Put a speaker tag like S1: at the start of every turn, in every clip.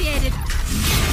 S1: initiated.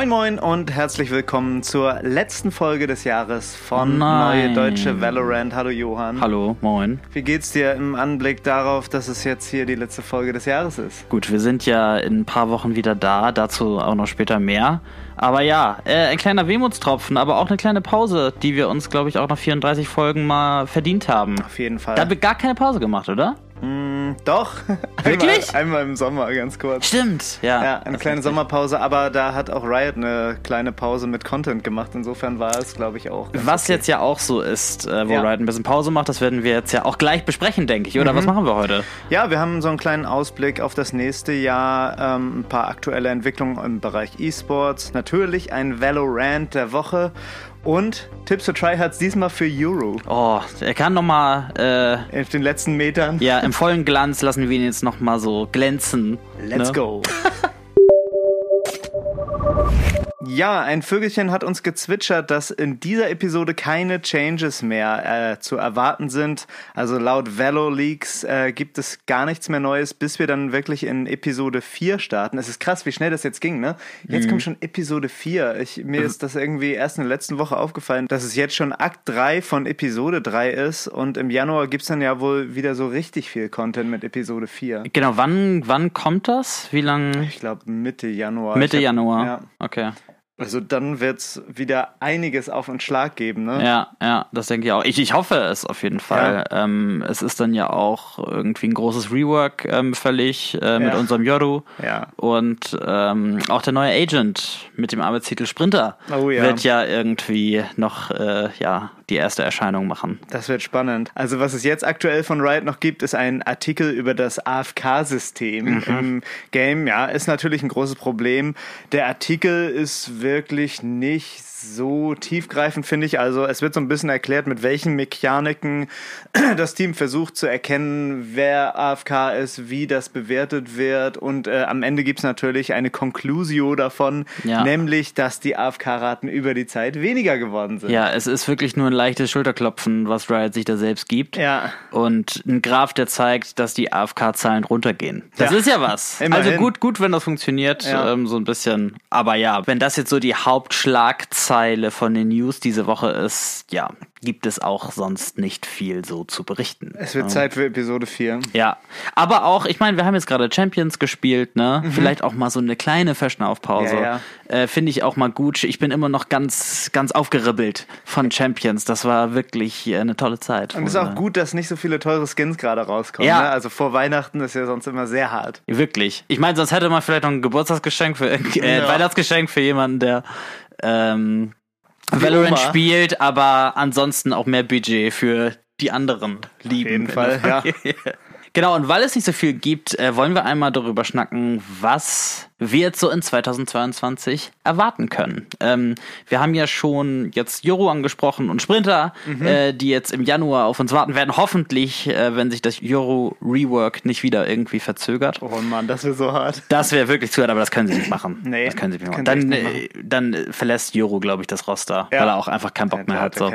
S2: Moin Moin und herzlich willkommen zur letzten Folge des Jahres von
S3: Nein.
S2: Neue Deutsche Valorant. Hallo Johann.
S3: Hallo, moin.
S2: Wie geht's dir im Anblick darauf, dass es jetzt hier die letzte Folge des Jahres ist?
S3: Gut, wir sind ja in ein paar Wochen wieder da, dazu auch noch später mehr. Aber ja, äh, ein kleiner Wehmutstropfen, aber auch eine kleine Pause, die wir uns, glaube ich, auch nach 34 Folgen mal verdient haben.
S2: Auf jeden Fall.
S3: Da haben wir gar keine Pause gemacht, oder?
S2: Mm, doch.
S3: Wirklich?
S2: Einmal, einmal im Sommer, ganz kurz.
S3: Stimmt, ja.
S2: Ja, eine kleine Sommerpause, aber da hat auch Riot eine kleine Pause mit Content gemacht. Insofern war es, glaube ich, auch. ganz
S3: Was
S2: okay.
S3: jetzt ja auch so ist, äh, wo
S2: Ja.
S3: Riot ein bisschen Pause macht, das werden wir jetzt ja auch gleich besprechen, denke ich. Oder was machen wir heute?
S2: Ja, wir haben so einen kleinen Ausblick auf das nächste Jahr, ähm, ein paar aktuelle Entwicklungen im Bereich E-Sports, natürlich ein Valorant der Woche und Tipps für Tryhards diesmal für Euro.
S3: Oh, er kann nochmal, äh,
S2: Auf den letzten Metern.
S3: ja, im vollen Glanz lassen wir ihn jetzt nochmal so glänzen.
S2: Let's
S3: ne?
S2: go. Ja, ein Vögelchen hat uns gezwitschert, dass in dieser Episode keine Changes mehr äh, zu erwarten sind. Also laut Velo Leaks äh, gibt es gar nichts mehr Neues, bis wir dann wirklich in Episode 4 starten. Es ist krass, wie schnell das jetzt ging, ne? Jetzt kommt schon Episode 4. Ich, mir ist das irgendwie erst in der letzten Woche aufgefallen, dass es jetzt schon Akt 3 von Episode 3 ist und im Januar gibt's dann ja wohl wieder so richtig viel Content mit Episode 4.
S3: Genau, wann, wann kommt das? Wie lang?
S2: Ich glaube Mitte Januar.
S3: Mitte
S2: hab-
S3: Januar.
S2: Ja.
S3: Okay.
S2: Also dann wird's wieder einiges auf einen Schlag geben, ne?
S3: Ja, ja, das denke ich auch. Ich, ich hoffe es auf jeden Fall. Ähm, es ist dann ja auch irgendwie ein großes Rework ähm, völlig äh, mit
S2: Ja.
S3: unserem Yoru.
S2: Ja.
S3: Und ähm, auch der neue Agent mit dem Arbeitstitel Sprinter
S2: Oh ja.
S3: wird ja irgendwie noch äh, ja, die erste Erscheinung machen.
S2: Das wird spannend. Also was es jetzt aktuell von Riot noch gibt, ist ein Artikel über das AFK-System
S3: Mhm.
S2: im Game. Ja, ist natürlich ein großes Problem. Der Artikel ist wirklich nicht so tiefgreifend, finde ich. Also es wird so ein bisschen erklärt, mit welchen Mechaniken das Team versucht zu erkennen, wer AFK ist, wie das bewertet wird. Und äh, am Ende gibt's natürlich eine Conclusio davon,
S3: Ja.
S2: nämlich, dass die AFK-Raten über die Zeit weniger geworden sind.
S3: Ja, es ist wirklich nur ein leichtes Schulterklopfen, was Riot sich da selbst gibt.
S2: Ja.
S3: Und ein Graph, der zeigt, dass die AFK-Zahlen runtergehen. Das
S2: Ja.
S3: ist ja was.
S2: Immerhin.
S3: Also gut, gut, wenn das funktioniert, ähm, so ein bisschen. Aber ja, wenn das jetzt so die Hauptschlagzeile von den News diese Woche ist, ja, gibt es auch sonst nicht viel so zu berichten.
S2: Es wird Zeit für Episode 4.
S3: Ja, aber auch, ich meine, wir haben jetzt gerade Champions gespielt, ne? Vielleicht auch mal so eine kleine Verschnaufpause.
S2: Mhm. Ja,
S3: Äh, Finde ich auch mal gut. Ich bin immer noch ganz, ganz aufgeribbelt von Champions. Das war wirklich äh, eine tolle Zeit.
S2: Und es ist auch gut, dass nicht so viele teure Skins gerade rauskommen.
S3: Ja.
S2: Ne? Also vor Weihnachten ist ja sonst immer sehr hart.
S3: Wirklich. Ich meine, sonst hätte man vielleicht noch ein Geburtstagsgeschenk für äh,
S2: Ja.
S3: Weihnachtsgeschenk für jemanden, der ähm, Valorant spielt, aber ansonsten auch mehr Budget für die anderen Lieben.
S2: jeden
S3: in
S2: Fall, ja.
S3: Genau, und weil es nicht so viel gibt, äh, wollen wir einmal darüber schnacken, was wir jetzt so in 2022 erwarten können. Ähm, wir haben ja schon jetzt Joro angesprochen und Sprinter,
S2: Mhm.
S3: äh, die jetzt im Januar auf uns warten werden. Hoffentlich, äh, wenn sich das Joro Rework nicht wieder irgendwie verzögert.
S2: Oh Mann, das wird so hart.
S3: Das wäre wirklich zu hart, aber das können sie nicht machen.
S2: Nee,
S3: das können sie nicht machen.
S2: können sie
S3: Dann,
S2: echt
S3: äh, dann äh, verlässt Joro, glaube ich, das Roster,
S2: Ja.
S3: weil er auch einfach keinen Bock mehr hat. So.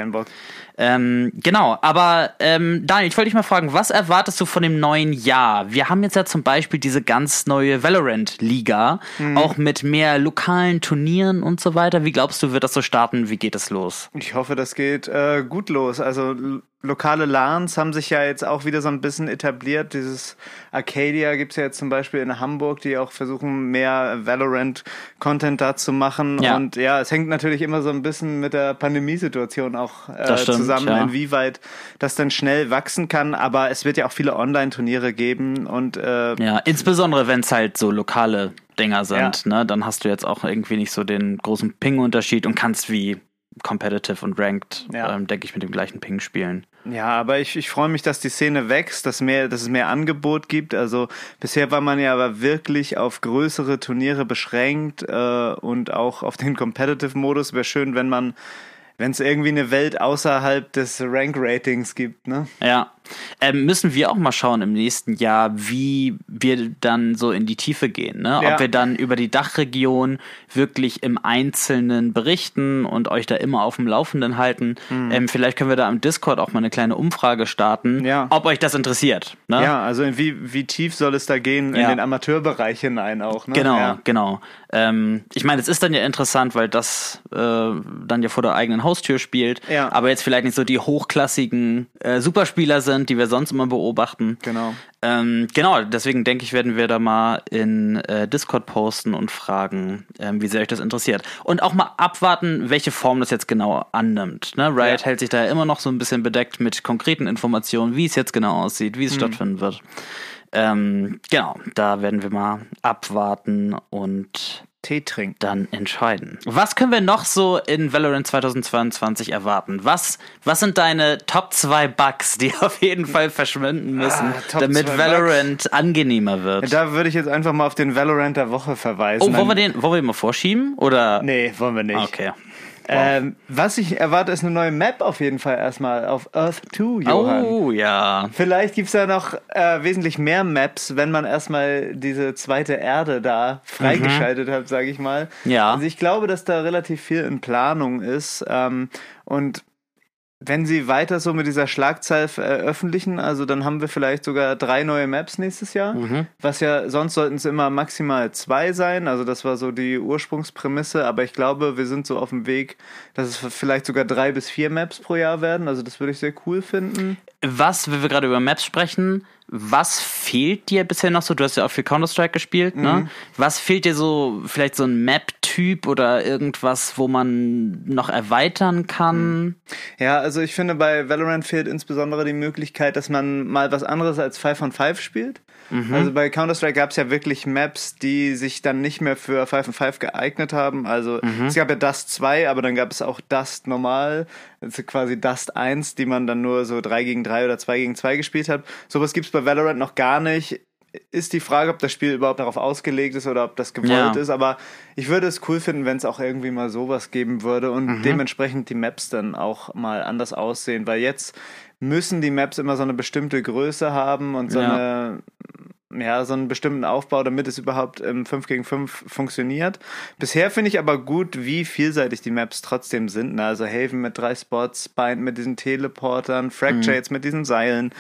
S3: Ähm, genau, aber ähm, Daniel, ich wollte dich mal fragen, was erwartest du von dem neuen Jahr? Wir haben jetzt ja zum Beispiel diese ganz neue Valorant-Liga,
S2: Mhm.
S3: auch mit mehr lokalen Turnieren und so weiter. Wie glaubst du, wird das so starten? Wie geht es los?
S2: Ich hoffe, das geht äh, gut los. Also lokale LANs haben sich ja jetzt auch wieder so ein bisschen etabliert. Dieses Arcadia gibt's ja jetzt zum Beispiel in Hamburg, die auch versuchen, mehr Valorant-Content da zu machen.
S3: Ja.
S2: Und ja, es hängt natürlich immer so ein bisschen mit der Pandemiesituation auch äh,
S3: stimmt,
S2: zusammen,
S3: ja.
S2: inwieweit das dann schnell wachsen kann. Aber es wird ja auch viele Online-Turniere geben und äh,
S3: Ja, insbesondere wenn es halt so lokale Dinger sind,
S2: Ja.
S3: ne? Dann hast du jetzt auch irgendwie nicht so den großen Ping-Unterschied und kannst wie Competitive und Ranked,
S2: Ja.
S3: ähm, denke ich, mit dem gleichen Ping spielen.
S2: Ja, aber ich, ich freue mich, dass die Szene wächst, dass, mehr, dass es mehr Angebot gibt. Also bisher war man ja aber wirklich auf größere Turniere beschränkt äh, und auch auf den Competitive-Modus. Wäre schön, wenn man wenn es irgendwie eine Welt außerhalb des Rank-Ratings gibt, ne?
S3: Ja. Ähm, müssen wir auch mal schauen im nächsten Jahr, wie wir dann so in die Tiefe gehen, ne?
S2: Ja.
S3: Ob wir dann über die Dachregion wirklich im Einzelnen berichten und euch da immer auf dem Laufenden halten. Ähm, vielleicht können wir da im Discord auch mal eine kleine Umfrage starten,
S2: Mhm. Ja.
S3: ob euch das interessiert. Ne?
S2: Ja, also wie, wie tief soll es da gehen in
S3: Ja.
S2: den Amateurbereich hinein auch, ne?
S3: Genau, genau. Ähm, ich meine, es ist dann ja interessant, weil das äh, dann ja vor der eigenen Haustür spielt, aber jetzt vielleicht nicht so die hochklassigen äh, Superspieler sind, die wir sonst immer beobachten.
S2: Genau.
S3: Ähm, genau, deswegen denke ich, werden wir da mal in äh, Discord posten und fragen, ähm, wie sehr euch das interessiert. Und auch mal abwarten, welche Form das jetzt genau annimmt. Ne? Riot
S2: Ja.
S3: hält sich da immer noch so ein bisschen bedeckt mit konkreten Informationen, wie es jetzt genau aussieht, wie es stattfinden wird. Ähm, genau, da werden wir mal abwarten und
S2: Tee trinken.
S3: dann entscheiden. Was können wir noch so in Valorant 2022 erwarten? Was, was sind deine Top 2 Bugs, die auf jeden Fall verschwinden müssen,
S2: Ah,
S3: damit Valorant angenehmer wird?
S2: Da würde ich jetzt einfach mal auf den Valorant der Woche verweisen.
S3: oh, wollen wir den, wollen wir den mal vorschieben? Oder?
S2: Nee, wollen wir nicht.
S3: Okay.
S2: Ähm, was ich erwarte, ist eine neue Map auf jeden Fall erstmal auf Earth 2, Johann.
S3: Oh, ja.
S2: Vielleicht gibt's da noch äh, wesentlich mehr Maps, wenn man erstmal diese zweite Erde da freigeschaltet hat, sage ich mal.
S3: Ja.
S2: Also ich glaube, dass da relativ viel in Planung ist. Ähm, und wenn sie weiter so mit dieser Schlagzahl veröffentlichen, also dann haben wir vielleicht sogar drei neue Maps nächstes Jahr. Was ja, sonst sollten es immer maximal zwei sein. Also das war so die Ursprungsprämisse. Aber ich glaube, wir sind so auf dem Weg, dass es vielleicht sogar drei bis vier Maps pro Jahr werden. Also das würde ich sehr cool finden.
S3: Was, wenn wir gerade über Maps sprechen, was fehlt dir bisher noch so? Du hast ja auch viel Counter-Strike gespielt,
S2: Mhm.
S3: ne? Was fehlt dir so, vielleicht so ein Map-Typ oder irgendwas, wo man noch erweitern kann?
S2: Ja, also ich finde, bei Valorant fehlt insbesondere die Möglichkeit, dass man mal was anderes als 5 on 5 spielt. Also bei Counter-Strike gab es ja wirklich Maps, die sich dann nicht mehr für 5 on 5 geeignet haben. Also es gab ja Dust 2, aber dann gab es auch Dust normal, also quasi Dust 1, die man dann nur so 3 gegen 3 oder 2 gegen 2 gespielt hat. Sowas gibt's bei Valorant noch gar nicht. Ist die Frage, ob das Spiel überhaupt darauf ausgelegt ist oder ob das gewollt
S3: Ja.
S2: ist. Aber ich würde es cool finden, wenn es auch irgendwie mal sowas geben würde und dementsprechend die Maps dann auch mal anders aussehen. Weil jetzt müssen die Maps immer so eine bestimmte Größe haben und so
S3: Ja.
S2: eine ja, so einen bestimmten Aufbau, damit es überhaupt im 5 gegen 5 funktioniert. Bisher finde ich aber gut, wie vielseitig die Maps trotzdem sind. ne? Also Haven mit drei Spots, Bind mit diesen Teleportern, Fracture jetzt mit diesen Seilen.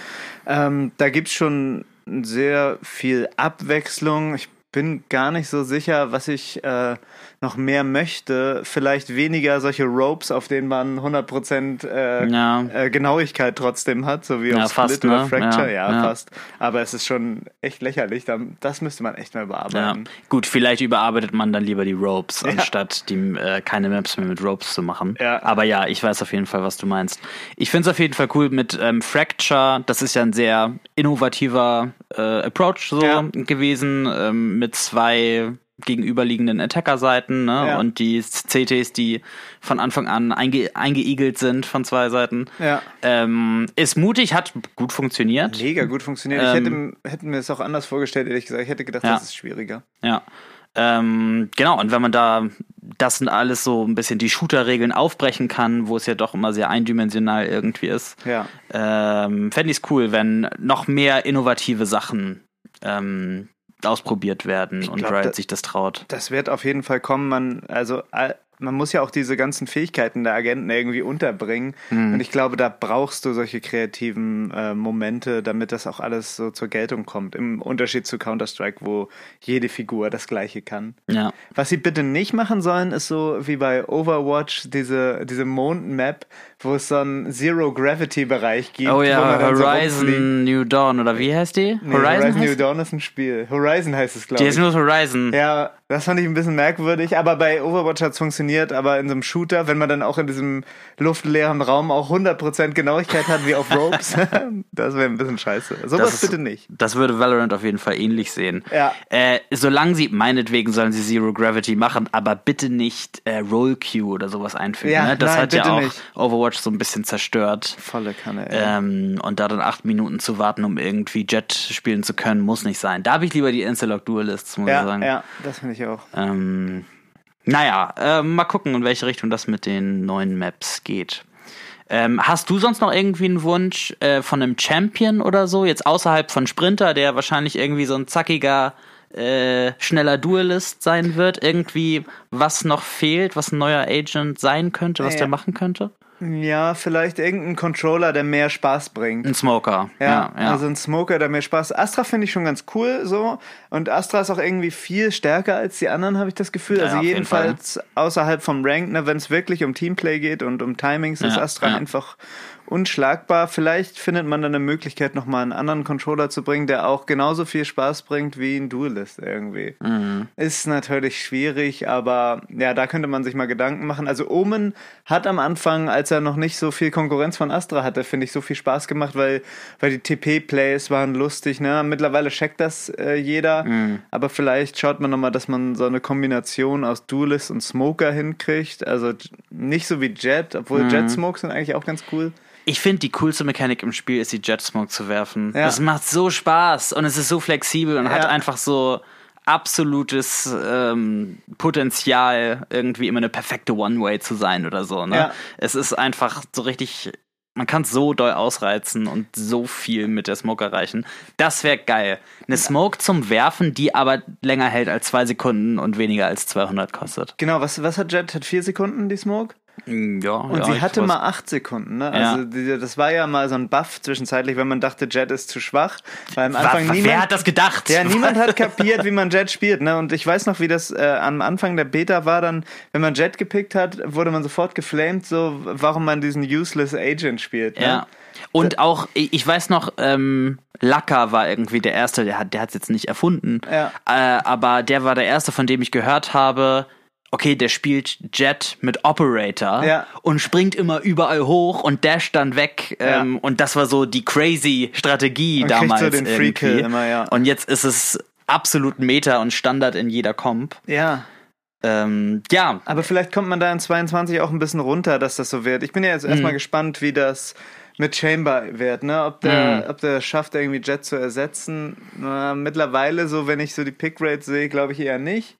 S2: Ähm, da gibt's schon sehr viel Abwechslung. Ich bin gar nicht so sicher, was ich äh, noch mehr möchte. Vielleicht weniger solche Ropes, auf denen man 100% äh,
S3: Ja.
S2: äh, Genauigkeit trotzdem hat, so wie
S3: Ja,
S2: auf
S3: fast,
S2: Split oder
S3: ne?
S2: Fracture.
S3: Ja,
S2: Ja, fast. Aber es ist schon echt lächerlich. Da- Das müsste man echt mal überarbeiten.
S3: Gut, vielleicht überarbeitet man dann lieber die Ropes, anstatt die, äh, keine Maps mehr mit Ropes zu machen. Aber ja, ich weiß auf jeden Fall, was du meinst. Ich finde es auf jeden Fall cool mit ähm, Fracture. Das ist ja ein sehr innovativer äh, Approach so gewesen, ähm, mit zwei gegenüberliegenden Attacker-Seiten ne?
S2: Ja.
S3: und die CTs, die von Anfang an einge eingeigelt sind von zwei Seiten.
S2: Ja.
S3: Ähm, ist mutig, hat gut funktioniert.
S2: Mega gut funktioniert.
S3: Ähm,
S2: ich hätte, hätte mir das auch anders vorgestellt, ehrlich gesagt. Ich hätte gedacht,
S3: Ja.
S2: das ist schwieriger.
S3: Ja. Ähm, genau, und wenn man da das sind alles so ein bisschen die Shooter-Regeln aufbrechen kann, wo es ja doch immer sehr eindimensional irgendwie ist,
S2: Ja.
S3: ähm, fände ich es cool, wenn noch mehr innovative Sachen ähm, ausprobiert werden und
S2: glaub,
S3: Riot
S2: da-
S3: sich das traut.
S2: Das wird auf jeden Fall kommen. Man, also, all- man muss ja auch diese ganzen Fähigkeiten der Agenten irgendwie unterbringen.
S3: Mhm.
S2: Und ich glaube, da brauchst du solche kreativen äh, Momente, damit das auch alles so zur Geltung kommt. Im Unterschied zu Counter-Strike, wo jede Figur das Gleiche kann.
S3: Ja.
S2: Was sie bitte nicht machen sollen, ist so wie bei Overwatch diese, diese Mond-Map, wo es so einen Zero-Gravity-Bereich gibt.
S3: Oh ja,
S2: dann so.
S3: Horizon New Dawn, oder wie heißt die?
S2: Nee, Horizon, New
S3: heißt?
S2: Dawn ist ein Spiel. Horizon heißt es, glaube
S3: Die
S2: ich.
S3: heißt nur Horizon.
S2: Ja, das fand ich ein bisschen merkwürdig, aber bei Overwatch hat's funktioniert, aber in so einem Shooter, wenn man dann auch in diesem luftleeren Raum auch 100% Genauigkeit hat wie auf Ropes, das wäre ein bisschen scheiße. Sowas bitte nicht.
S3: Das würde Valorant auf jeden Fall ähnlich sehen.
S2: Ja.
S3: Äh, solange sie, meinetwegen sollen sie Zero Gravity machen, aber bitte nicht äh, Roll Queue oder sowas einfügen.
S2: Ja,
S3: ne? Das
S2: nein,
S3: hat ja auch
S2: nicht.
S3: Overwatch so ein bisschen zerstört.
S2: Volle Kanne, ey.
S3: Ähm, und da dann acht Minuten zu warten, um irgendwie Jet spielen zu können, muss nicht sein. Da habe ich lieber die Instalock Duelists, muss ich
S2: ja,
S3: sagen.
S2: ja, das finde ich auch.
S3: Ähm, Naja, äh, mal gucken, in welche Richtung das mit den neuen Maps geht. Ähm, hast du sonst noch irgendwie einen Wunsch äh, von einem Champion oder so, jetzt außerhalb von Sprinter, der wahrscheinlich irgendwie so ein zackiger, äh, schneller Duelist sein wird? Irgendwie, was noch fehlt, was ein neuer Agent sein könnte, was
S2: Ja.
S3: der machen könnte?
S2: Ja, vielleicht irgendein Controller, der mehr Spaß bringt.
S3: Ein Smoker.
S2: Ja,
S3: Ja, ja.
S2: also ein Smoker, der mehr Spaß. Astra finde ich schon ganz cool so. Und Astra ist auch irgendwie viel stärker als die anderen, habe ich das Gefühl.
S3: Ja,
S2: also jedenfalls außerhalb vom Rank, ne, wenn es wirklich um Teamplay geht und um Timings, ist Astra einfach unschlagbar. Vielleicht findet man dann eine Möglichkeit, nochmal einen anderen Controller zu bringen, der auch genauso viel Spaß bringt wie ein Duelist irgendwie.
S3: Mhm.
S2: Ist natürlich schwierig, aber ja, da könnte man sich mal Gedanken machen. Also Omen hat am Anfang, als er noch nicht so viel Konkurrenz von Astra hatte, finde ich, so viel Spaß gemacht, weil, weil die TP-Plays waren lustig. Ne? Mittlerweile checkt das äh, jeder,
S3: Mhm.
S2: aber vielleicht schaut man nochmal, dass man so eine Kombination aus Duelist und Smoker hinkriegt. Also nicht so wie Jet, obwohl
S3: Mhm.
S2: Jet Smokes sind eigentlich auch ganz cool.
S3: Ich finde, die coolste Mechanik im Spiel ist, die Jet Smoke zu werfen.
S2: Ja.
S3: Das macht so Spaß und es ist so flexibel und hat
S2: Ja.
S3: einfach so absolutes ähm, Potenzial, irgendwie immer eine perfekte One-Way zu sein oder so. Ne?
S2: Ja.
S3: Es ist einfach so richtig, man kann es so doll ausreizen und so viel mit der Smoke erreichen. Das wäre geil. Eine Smoke zum Werfen, die aber länger hält als zwei Sekunden und weniger als 200 kostet.
S2: Genau, was, was hat Jet? Hat vier Sekunden die Smoke?
S3: Ja,
S2: Und
S3: ja,
S2: sie hatte mal acht Sekunden, ne?
S3: Ja.
S2: Also die, das war ja mal so ein Buff zwischenzeitlich, wenn man dachte, Jet ist zu schwach. Weil am Anfang niemand.
S3: Wer hat das gedacht?
S2: ja, niemand hat kapiert, wie man Jet spielt, ne? Und ich weiß noch, wie das äh, am Anfang der Beta war, dann, wenn man Jet gepickt hat, wurde man sofort geflamed, so warum man diesen useless Agent spielt. Ne?
S3: Ja. Und auch, ich weiß noch, ähm, Lacker war irgendwie der Erste, der hat der hat's jetzt nicht erfunden,
S2: Ja.
S3: äh, aber der war der Erste, von dem ich gehört habe, okay, der spielt Jet mit Operator
S2: Ja.
S3: und springt immer überall hoch und dasht dann weg.
S2: Ja.
S3: Ähm, und das war so die crazy Strategie
S2: Und
S3: damals.
S2: so den Free Kill immer, ja.
S3: Und jetzt ist es absolut Meta und Standard in jeder Comp.
S2: Ja.
S3: Ähm, ja,
S2: Aber vielleicht kommt man da in 22 auch ein bisschen runter, dass das so wird. Ich bin ja jetzt
S3: Mhm.
S2: erstmal gespannt, wie das mit Chamber wird, ne? Ob der,
S3: Mhm.
S2: ob der schafft, irgendwie Jet zu ersetzen. Na, mittlerweile, so wenn ich so die Pickrate sehe, glaube ich eher nicht.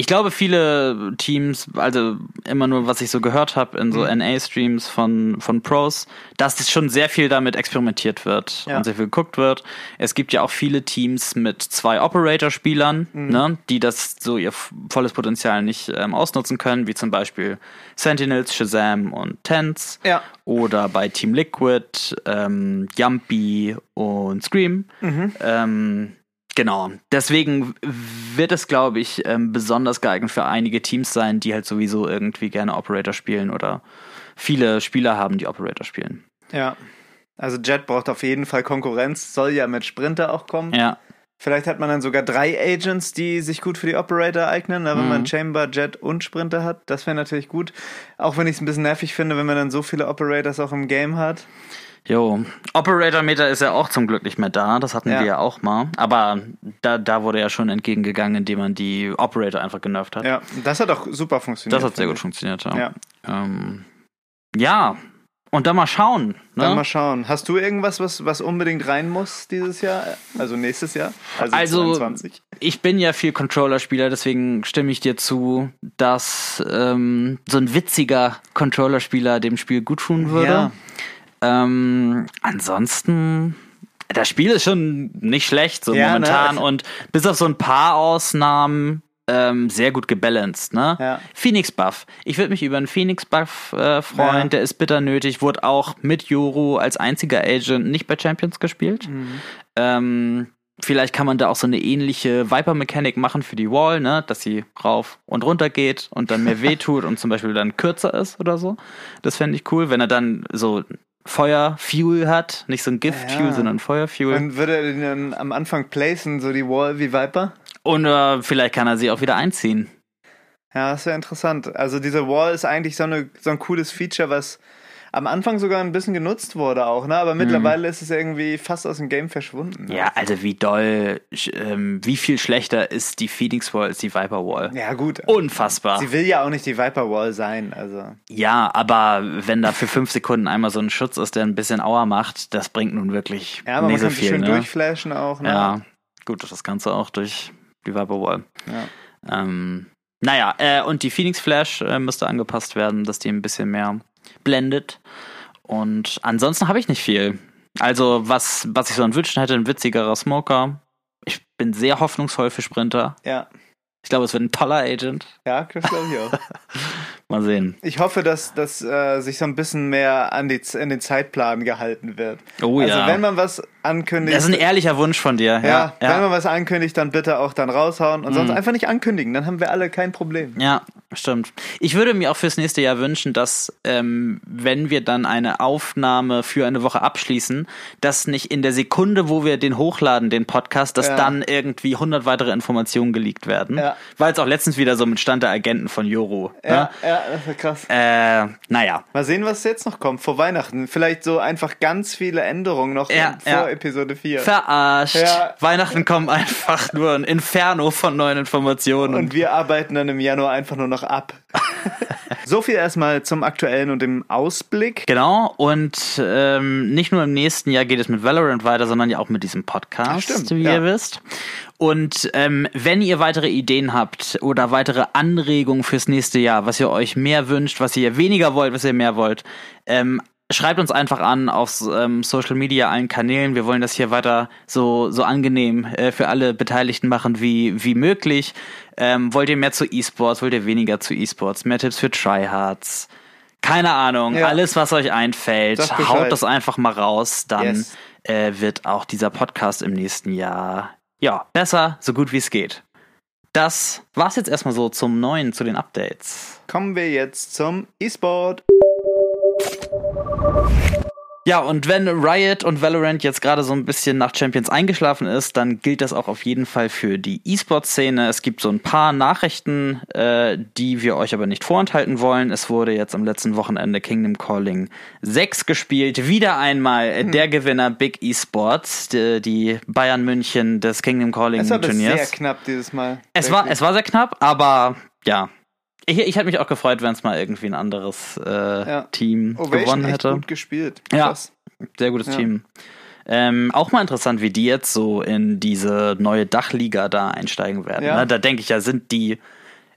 S3: Ich glaube, viele Teams, also immer nur, was ich so gehört habe in
S2: Mhm.
S3: so NA-Streams von, von Pros, dass es schon sehr viel damit experimentiert wird
S2: Ja.
S3: und sehr viel geguckt wird. Es gibt ja auch viele Teams mit zwei Operator-Spielern,
S2: Mhm.
S3: ne, die das so ihr volles Potenzial nicht ähm, ausnutzen können, wie zum Beispiel Sentinels, Shazam und Tens.
S2: Ja.
S3: Oder bei Team Liquid, ähm, Yumpy und Scream.
S2: Mhm.
S3: Ähm, genau. Deswegen wird es, glaube ich, ähm, besonders geeignet für einige Teams sein, die halt sowieso irgendwie gerne Operator spielen oder viele Spieler haben, die Operator spielen.
S2: Ja. Also Jet braucht auf jeden Fall Konkurrenz, soll ja mit Sprinter auch kommen.
S3: Ja.
S2: Vielleicht hat man dann sogar drei Agents, die sich gut für die Operator eignen, ne, wenn
S3: Mhm.
S2: man Chamber, Jet und Sprinter hat. Das wäre natürlich gut. Auch wenn ich es ein bisschen nervig finde, wenn man dann so viele Operators auch im Game hat.
S3: Jo. Operator Meter ist ja auch zum Glück nicht mehr da. Das hatten
S2: Ja.
S3: wir ja auch mal. Aber da, da wurde ja schon entgegengegangen, indem man die Operator einfach genervt hat.
S2: Ja, das hat auch super funktioniert.
S3: das hat sehr gut funktioniert. Ja.
S2: Ja.
S3: Ähm, ja. Und dann mal schauen. Ne?
S2: Dann mal schauen. Hast du irgendwas, was, was unbedingt rein muss dieses Jahr? Also nächstes Jahr? Also,
S3: Also,
S2: 22?
S3: ich bin ja viel Controller-Spieler, deswegen stimme ich dir zu, dass ähm, so ein witziger Controller-Spieler dem Spiel gut tun würde.
S2: Ja.
S3: Ähm, ansonsten, das Spiel ist schon nicht schlecht so
S2: Ja, ne?
S3: momentan und bis auf so ein paar Ausnahmen ähm, sehr gut gebalanced, ne?
S2: Ja.
S3: Phoenix Buff. Ich würde mich über einen Phoenix Buff äh, freuen,
S2: Ja.
S3: der ist bitter nötig, wurde auch mit Yoru als einziger Agent nicht bei Champions gespielt.
S2: Mhm.
S3: Ähm, vielleicht kann man da auch so eine ähnliche Viper-Mechanik machen für die Wall, ne? dass sie rauf und runter geht und dann mehr wehtut und zum Beispiel dann kürzer ist oder so. Das fände ich cool, wenn er dann so Feuer-Fuel hat, nicht so ein Gift-Fuel,
S2: Ja.
S3: sondern Feuer-Fuel.
S2: Und würde er den dann am Anfang placen, so die Wall wie Viper?
S3: Und äh, vielleicht kann er sie auch wieder einziehen.
S2: Ja, das wäre interessant. Also diese Wall ist eigentlich so, eine, so ein cooles Feature, was am Anfang sogar ein bisschen genutzt wurde auch, ne? Aber mittlerweile ist es irgendwie fast aus dem Game verschwunden. ne?
S3: Ja, also wie doll, ähm, wie viel schlechter ist die Phoenix Wall als die Viper Wall?
S2: Ja, gut.
S3: Unfassbar.
S2: Sie will ja auch nicht die Viper Wall sein, also.
S3: Ja, aber wenn da für fünf Sekunden einmal so ein Schutz ist, der ein bisschen Auer macht, das bringt nun wirklich
S2: Ja, aber man
S3: nicht so
S2: kann
S3: viel.
S2: schön
S3: Ne?
S2: durchflashen auch, ne?
S3: Ja, gut, das Ganze auch durch die Viper Wall.
S2: Ja.
S3: Ähm, naja, äh, und die Phoenix Flash äh, müsste angepasst werden, dass die ein bisschen mehr blendet. Und ansonsten habe ich nicht viel. Also, was, was ich so an Wünschen hätte, ein witzigerer Smoker. Ich bin sehr hoffnungsvoll für Sprinter.
S2: Ja.
S3: Ich glaube, es wird ein toller Agent.
S2: Ja, das glaube ich auch.
S3: Mal sehen.
S2: Ich hoffe, dass, dass äh, sich so ein bisschen mehr an, die, an den Zeitplan gehalten wird.
S3: Oh
S2: also
S3: ja.
S2: wenn man was ankündigt.
S3: Das ist ein ehrlicher Wunsch von dir.
S2: ja,
S3: Ja,
S2: wenn man was ankündigt, dann bitte auch dann raushauen und sonst
S3: Mhm.
S2: einfach nicht ankündigen. Dann haben wir alle kein Problem.
S3: Ja, stimmt. Ich würde mir auch fürs nächste Jahr wünschen, dass, ähm, wenn wir dann eine Aufnahme für eine Woche abschließen, dass nicht in der Sekunde, wo wir den hochladen, den Podcast, dass
S2: Ja.
S3: dann irgendwie 100 weitere Informationen geleakt werden.
S2: Ja.
S3: Weil es auch letztens wieder so mit Stand der Agenten von Joro.
S2: Ja, ja, das ist krass.
S3: Äh, naja.
S2: Mal sehen, was jetzt noch kommt vor Weihnachten. Vielleicht so einfach ganz viele Änderungen noch
S3: Ja,
S2: vor
S3: ja.
S2: Episode 4.
S3: Verarscht.
S2: Ja.
S3: Weihnachten kommen einfach nur ein Inferno von neuen Informationen.
S2: Und wir arbeiten dann im Januar einfach nur noch ab. so viel erstmal zum aktuellen und dem Ausblick.
S3: Genau, und ähm, nicht nur im nächsten Jahr geht es mit Valorant weiter, sondern ja auch mit diesem Podcast,
S2: Ah, stimmt,
S3: wie
S2: ja.
S3: ihr wisst. Und ähm, wenn ihr weitere Ideen habt oder weitere Anregungen fürs nächste Jahr, was ihr euch mehr wünscht, was ihr weniger wollt, was ihr mehr wollt, ähm, schreibt uns einfach an auf ähm, Social Media, allen Kanälen. Wir wollen das hier weiter so, so angenehm äh, für alle Beteiligten machen wie, wie möglich. Ähm, wollt ihr mehr zu E-Sports? Wollt ihr weniger zu E-Sports? Mehr Tipps für Tryhards? Keine Ahnung,
S2: Ja.
S3: alles, was euch einfällt,
S2: Bescheid.
S3: haut das einfach mal raus, dann
S2: Yes.
S3: äh, wird auch dieser Podcast im nächsten Jahr ja besser, so gut wie es geht. Das war's jetzt erstmal so zum neuen, zu den Updates.
S2: Kommen wir jetzt zum E-Sport.
S3: Ja, und wenn Riot und Valorant jetzt gerade so ein bisschen nach Champions eingeschlafen ist, dann gilt das auch auf jeden Fall für die E-Sport-Szene. Es gibt so ein paar Nachrichten, äh, die wir euch aber nicht vorenthalten wollen. Es wurde jetzt am letzten Wochenende Kingdom Calling 6 gespielt. Wieder einmal äh, der Gewinner Big E-Sports, die, die Bayern München des Kingdom Calling
S2: Es war sehr
S3: Turniers.
S2: knapp dieses Mal.
S3: Es war, es war sehr knapp, aber ja. Ich, ich hätte mich auch gefreut, wenn es mal irgendwie ein anderes äh,
S2: Ja.
S3: Team
S2: Ovation
S3: gewonnen
S2: echt
S3: hätte.
S2: gut gespielt.
S3: Ja.
S2: Krass.
S3: Sehr gutes
S2: Ja.
S3: Team. Ähm, auch mal interessant, wie die jetzt so in diese neue Dachliga da einsteigen werden.
S2: Ja.
S3: Ne? Da denke ich ja, sind die,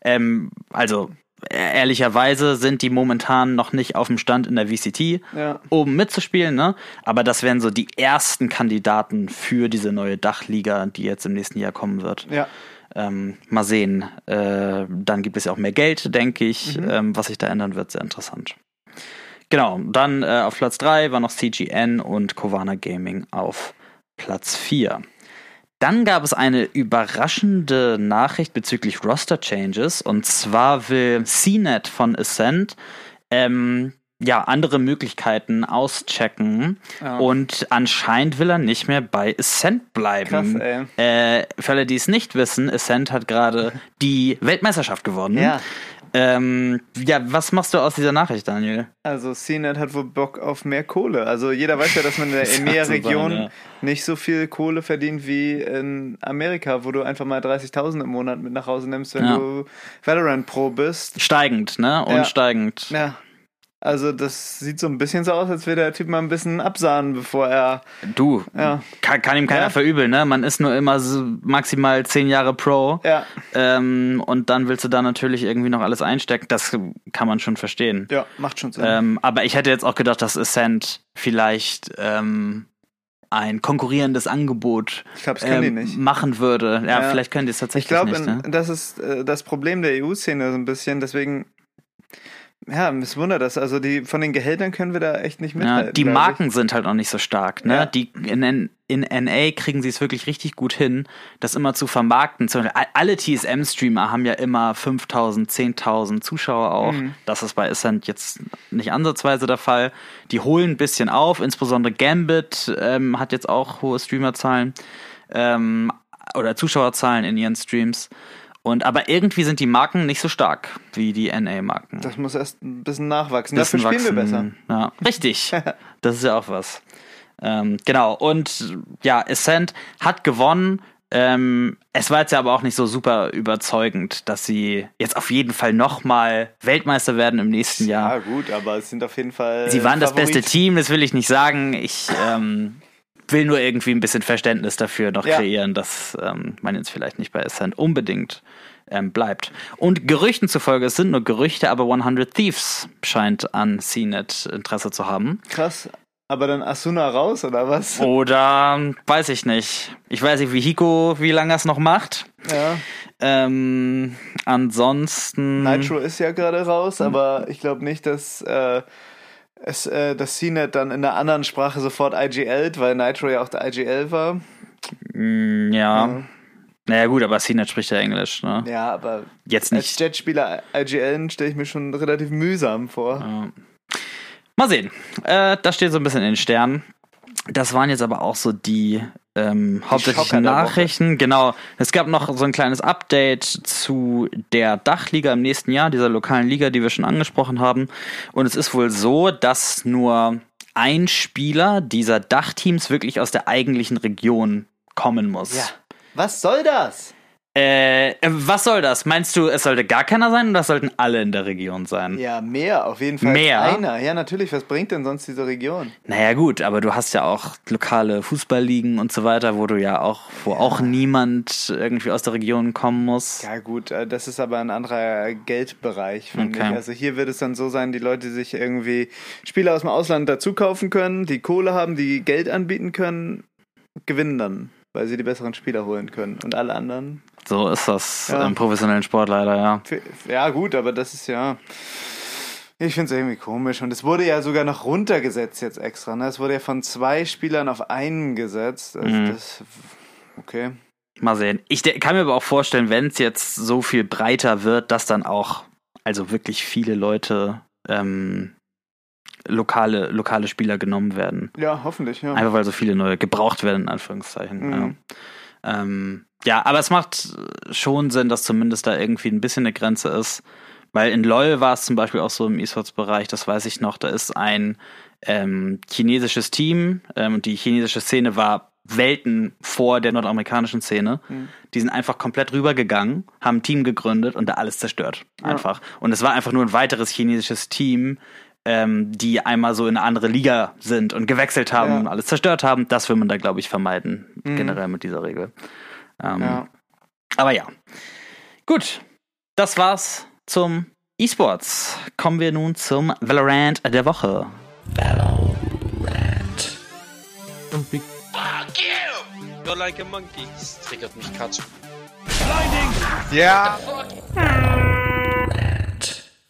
S3: ähm, also äh, ehrlicherweise sind die momentan noch nicht auf dem Stand in der VCT
S2: Ja.
S3: oben mitzuspielen, ne? Aber das wären so die ersten Kandidaten für diese neue Dachliga, die jetzt im nächsten Jahr kommen wird.
S2: Ja.
S3: Ähm, mal sehen. Äh, dann gibt es ja auch mehr Geld, denke ich,
S2: Mhm.
S3: ähm, was sich da ändern wird. Sehr interessant. Genau, dann äh, auf Platz 3 war noch CGN und Kovana Gaming auf Platz 4. Dann gab es eine überraschende Nachricht bezüglich Roster Changes und zwar will CNET von Ascent ähm, ja andere Möglichkeiten auschecken
S2: Ja.
S3: und anscheinend will er nicht mehr bei Ascent bleiben.
S2: Krass, ey.
S3: Äh, für alle, die es nicht wissen, Ascent hat gerade die Weltmeisterschaft gewonnen.
S2: Ja.
S3: Ähm, ja, was machst du aus dieser Nachricht, Daniel?
S2: Also CNET hat wohl Bock auf mehr Kohle. Also jeder weiß ja, dass man in der EMEA-Region
S3: ja.
S2: nicht so viel Kohle verdient wie in Amerika, wo du einfach mal 30.000 im Monat mit nach Hause nimmst, wenn
S3: Ja.
S2: du Valorant Pro bist.
S3: Steigend, ne? Und
S2: Ja.
S3: steigend.
S2: Ja. Also das sieht so ein bisschen so aus, als würde der Typ mal ein bisschen absahnen, bevor er...
S3: Du,
S2: Ja.
S3: kann, kann ihm keiner
S2: Ja.
S3: verübeln, ne? Man ist nur immer so maximal zehn Jahre Pro.
S2: Ja,
S3: Ähm, und dann willst du da natürlich irgendwie noch alles einstecken. Das kann man schon verstehen.
S2: ja, macht schon Sinn.
S3: Ähm, aber ich hätte jetzt auch gedacht, dass Ascent vielleicht ähm, ein konkurrierendes Angebot
S2: ich glaube, das können die nicht.
S3: machen würde. Ja,
S2: Ja.
S3: vielleicht können die es
S2: Ich
S3: tatsächlich
S2: glaube,
S3: nicht. Ne?
S2: das ist äh, das Problem der EU-Szene so ein bisschen. Deswegen, ja, mich wundert das. Also die von den Gehältern können wir da echt nicht
S3: Ja,
S2: mithalten.
S3: die
S2: glaub
S3: Marken sind halt noch nicht so stark. Ne?
S2: Ja.
S3: Die in, in NA kriegen sie es wirklich richtig gut hin, das immer zu vermarkten. Zum Beispiel, alle TSM-Streamer haben ja immer 5000, 10.000 Zuschauer auch.
S2: Mhm.
S3: Das ist bei Ascent jetzt nicht ansatzweise der Fall. Die holen ein bisschen auf, insbesondere Gambit ähm, hat jetzt auch hohe Streamerzahlen ähm, oder Zuschauerzahlen in ihren Streams. Und aber irgendwie sind die Marken nicht so stark wie die NA-Marken.
S2: Das muss erst ein bisschen nachwachsen.
S3: Bisschen
S2: Dafür spielen wir besser.
S3: wachsen. Ja, richtig. das ist ja auch was. Ähm, genau. Und ja, Ascent hat gewonnen. Ähm, es war jetzt ja aber auch nicht so super überzeugend, dass sie jetzt auf jeden Fall nochmal Weltmeister werden im nächsten Jahr.
S2: Ja, gut, aber es sind auf jeden Fall.
S3: Sie waren das
S2: Favorit.
S3: beste Team, das will ich nicht sagen. Ich, ähm, will nur irgendwie ein bisschen Verständnis dafür noch
S2: Ja.
S3: kreieren, dass ähm, man jetzt vielleicht nicht bei Ascent unbedingt ähm, bleibt. Und Gerüchten zufolge, es sind nur Gerüchte, aber 100 Thieves scheint an CNET Interesse zu haben.
S2: Krass. Aber dann Asuna raus, oder was?
S3: Oder weiß ich nicht. Ich weiß nicht, wie Hiko, wie lange er es noch macht.
S2: Ja.
S3: Ähm, ansonsten.
S2: Nitro ist ja gerade raus,
S3: Mhm.
S2: aber ich glaube nicht, dass äh, es, äh, das CNET dann in einer anderen Sprache sofort IGLt, weil Nitro ja auch der IGL war.
S3: Mm, ja. Naja, gut, aber CNET spricht ja Englisch, ne?
S2: Ja, aber
S3: Jetzt
S2: als
S3: nicht.
S2: Jetspieler IGLen stelle ich mir schon relativ mühsam vor.
S3: Mal sehen. Äh, das steht so ein bisschen in den Sternen. Das waren jetzt aber auch so die ähm,
S2: Woche.
S3: Nachrichten. Genau. Es gab noch so ein kleines Update zu der Dachliga im nächsten Jahr, dieser lokalen Liga, die wir schon angesprochen haben. Und es ist wohl so, dass nur ein Spieler dieser Dachteams wirklich aus der eigentlichen Region kommen muss.
S2: Ja. Was soll das?
S3: Äh, was soll das? Meinst du, es sollte gar keiner sein oder sollten alle in der Region sein?
S2: Ja, mehr, auf jeden Fall.
S3: Mehr?
S2: Einer. Ja, natürlich. Was bringt denn sonst diese Region?
S3: Naja gut, aber du hast ja auch lokale Fußballligen und so weiter, wo du ja auch, wo auch niemand irgendwie aus der Region kommen muss.
S2: Ja, gut, äh, das ist aber ein anderer Geldbereich, finde
S3: Okay.
S2: ich. Also hier wird es dann so sein, die Leute, die sich irgendwie Spieler aus dem Ausland dazu kaufen können, die Kohle haben, die Geld anbieten können, gewinnen dann, weil sie die besseren Spieler holen können. Und alle anderen.
S3: So ist das
S2: Ja.
S3: im professionellen Sport leider, ja.
S2: Ja, gut, aber das ist ja. Ich finde es irgendwie komisch. Und es wurde ja sogar noch runtergesetzt jetzt extra. Ne? Es wurde ja von zwei Spielern auf einen gesetzt. Also
S3: Mhm.
S2: das, okay.
S3: Mal sehen. Ich kann mir aber auch vorstellen, wenn es jetzt so viel breiter wird, dass dann auch, also wirklich viele Leute, ähm, lokale, lokale Spieler genommen werden.
S2: Ja, hoffentlich, ja.
S3: Einfach weil so viele neue gebraucht werden, in Anführungszeichen.
S2: Mhm.
S3: Ja. Ähm, ja, aber es macht schon Sinn, dass zumindest da irgendwie ein bisschen eine Grenze ist. Weil in LOL war es zum Beispiel auch so im E-Sports-Bereich, das weiß ich noch, da ist ein ähm, chinesisches Team ähm, und die chinesische Szene war Welten vor der nordamerikanischen Szene. Die sind einfach komplett rübergegangen, haben ein Team gegründet und da alles zerstört. Einfach. Und es war einfach nur ein weiteres chinesisches Team, ähm, die einmal so in eine andere Liga sind und gewechselt haben
S2: Ja.
S3: und alles zerstört haben. Das will man da, glaube ich, vermeiden, generell mit dieser Regel. Ähm,
S2: ja.
S3: Aber ja. Gut, das war's zum E-Sports. Kommen wir nun zum Valorant der Woche.
S1: Fuck you! You're like a monkey. Das triggert mich gerade schon.
S2: Ja.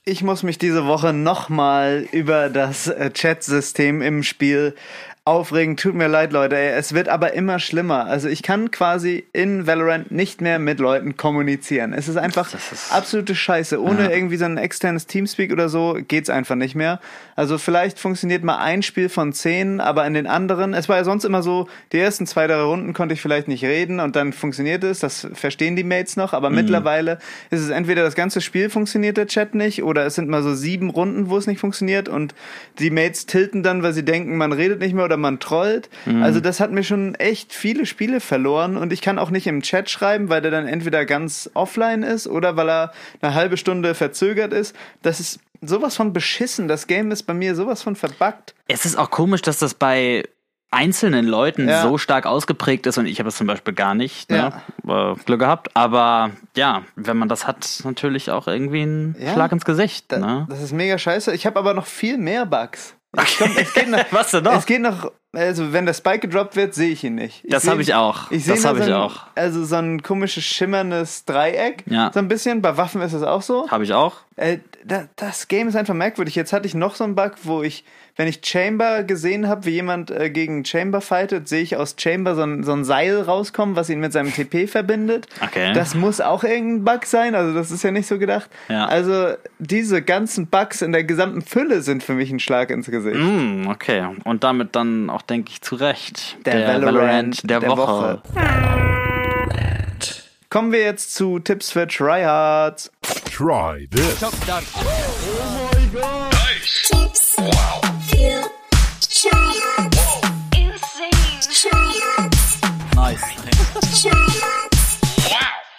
S2: Ich muss mich diese Woche nochmal über das äh, Chat-System im Spiel aufregen. Tut mir leid, Leute. ey. Es wird aber immer schlimmer. Also ich kann quasi in Valorant nicht mehr mit Leuten kommunizieren. Es ist einfach
S3: ist-
S2: absolute Scheiße. Ohne irgendwie so ein externes Teamspeak oder so geht's einfach nicht mehr. Also vielleicht funktioniert mal ein Spiel von zehn, aber in den anderen, es war ja sonst immer so, die ersten zwei, drei Runden konnte ich vielleicht nicht reden und dann funktioniert es. Das verstehen die Mates noch. Aber mittlerweile ist es entweder das ganze Spiel funktioniert der Chat nicht oder es sind mal so sieben Runden, wo es nicht funktioniert und die Mates tilten dann, weil sie denken, man redet nicht mehr oder man trollt. Also das hat mir schon echt viele Spiele verloren und ich kann auch nicht im Chat schreiben, weil der dann entweder ganz offline ist oder weil er eine halbe Stunde verzögert ist. Das ist sowas von beschissen. Das Game ist bei mir sowas von verbuggt.
S3: Es ist auch komisch, dass das bei einzelnen Leuten
S2: Ja.
S3: so stark ausgeprägt ist und ich habe es zum Beispiel gar nicht. Ne? Äh, Glück gehabt. Aber ja, wenn man das hat, natürlich auch irgendwie ein
S2: Ja.
S3: Schlag ins Gesicht.
S2: Da,
S3: ne?
S2: Das ist mega scheiße. Ich habe aber noch viel mehr Bugs. Es, kommt, es geht noch,
S3: Was denn noch?
S2: Es geht noch, also wenn der Spike gedroppt wird, sehe ich ihn nicht. Ich
S3: Das habe ich auch.
S2: Ich
S3: Das habe
S2: so
S3: ich
S2: ein,
S3: auch.
S2: Also so ein komisches schimmerndes Dreieck.
S3: Ja.
S2: So ein bisschen. Bei Waffen ist es auch so.
S3: Habe ich auch.
S2: Äh, da, das Game ist einfach merkwürdig. Jetzt hatte ich noch so einen Bug, wo ich, wenn ich Chamber gesehen habe, wie jemand äh, gegen Chamber fightet, sehe ich aus Chamber so ein, so ein Seil rauskommen, was ihn mit seinem TP verbindet.
S3: Okay.
S2: Das muss auch irgendein Bug sein, also das ist ja nicht so gedacht.
S3: Ja.
S2: Also diese ganzen Bugs in der gesamten Fülle sind für mich ein Schlag ins Gesicht.
S3: Mm, okay. Und damit dann auch, denke ich, zu Recht.
S2: Der Valorant
S3: der,
S2: der
S3: Woche.
S2: Kommen wir jetzt zu Tipps für Tryhards.
S4: Try this.
S5: Tips.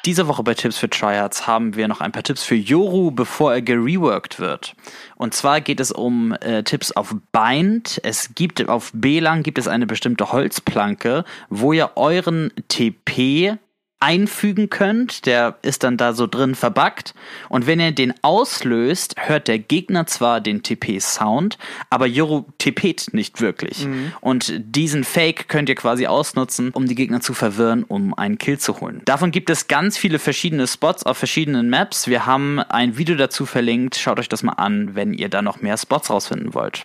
S3: Diese Woche bei Tipps für Tryhards haben wir noch ein paar Tipps für Yoru, bevor er gereworked wird. Und zwar geht es um äh, Tipps auf Bind. Es gibt auf B-Lang gibt es eine bestimmte Holzplanke, wo ihr euren TP einfügen könnt. Der ist dann da so drin verbuggt. Und wenn ihr den auslöst, hört der Gegner zwar den TP-Sound, aber Yoru TPt nicht wirklich. Und diesen Fake könnt ihr quasi ausnutzen, um die Gegner zu verwirren, um einen Kill zu holen. Davon gibt es ganz viele verschiedene Spots auf verschiedenen Maps. Wir haben ein Video dazu verlinkt. Schaut euch das mal an, wenn ihr da noch mehr Spots rausfinden wollt.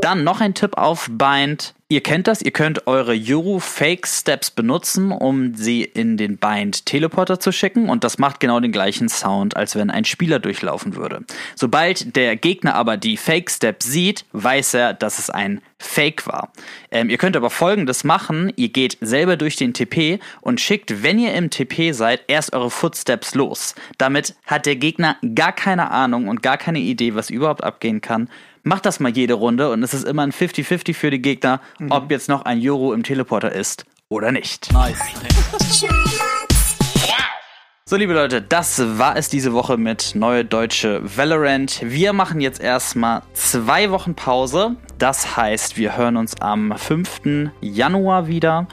S3: Dann noch ein Tipp auf Bind. Ihr kennt das, ihr könnt eure Yoru Fake Steps benutzen, um sie in den Bind Teleporter zu schicken und das macht genau den gleichen Sound, als wenn ein Spieler durchlaufen würde. Sobald der Gegner aber die Fake Step sieht, weiß er, dass es ein Fake war. Ähm, ihr könnt aber folgendes machen, ihr geht selber durch den TP und schickt, wenn ihr im TP seid, erst eure Footsteps los. Damit hat der Gegner gar keine Ahnung und gar keine Idee, was überhaupt abgehen kann. Macht das mal jede Runde und es ist immer ein 50-50 für die Gegner, ob jetzt noch ein Euro im Teleporter ist oder nicht. So, liebe Leute, das war es diese Woche mit Neue Deutsche Valorant. Wir machen jetzt erstmal zwei Wochen Pause. Das heißt, wir hören uns am 5. Januar wieder.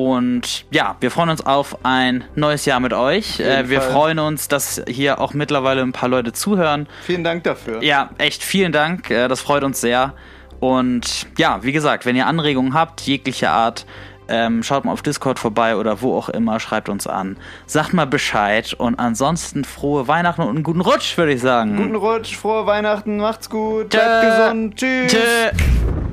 S3: Und ja, wir freuen uns auf ein neues Jahr mit euch. Äh, wir
S2: Fall.
S3: freuen uns, dass hier auch mittlerweile ein paar Leute zuhören.
S2: Vielen Dank dafür.
S3: Ja, echt vielen Dank. äh, Das freut uns sehr. Und ja, wie gesagt, wenn ihr Anregungen habt, jeglicher Art, ähm, schaut mal auf Discord vorbei oder wo auch immer, schreibt uns an. Sagt mal Bescheid und ansonsten frohe Weihnachten und einen guten Rutsch, würde ich sagen.
S2: Guten Rutsch, frohe Weihnachten, macht's gut, bleibt gesund, tschüss.
S3: Tschö.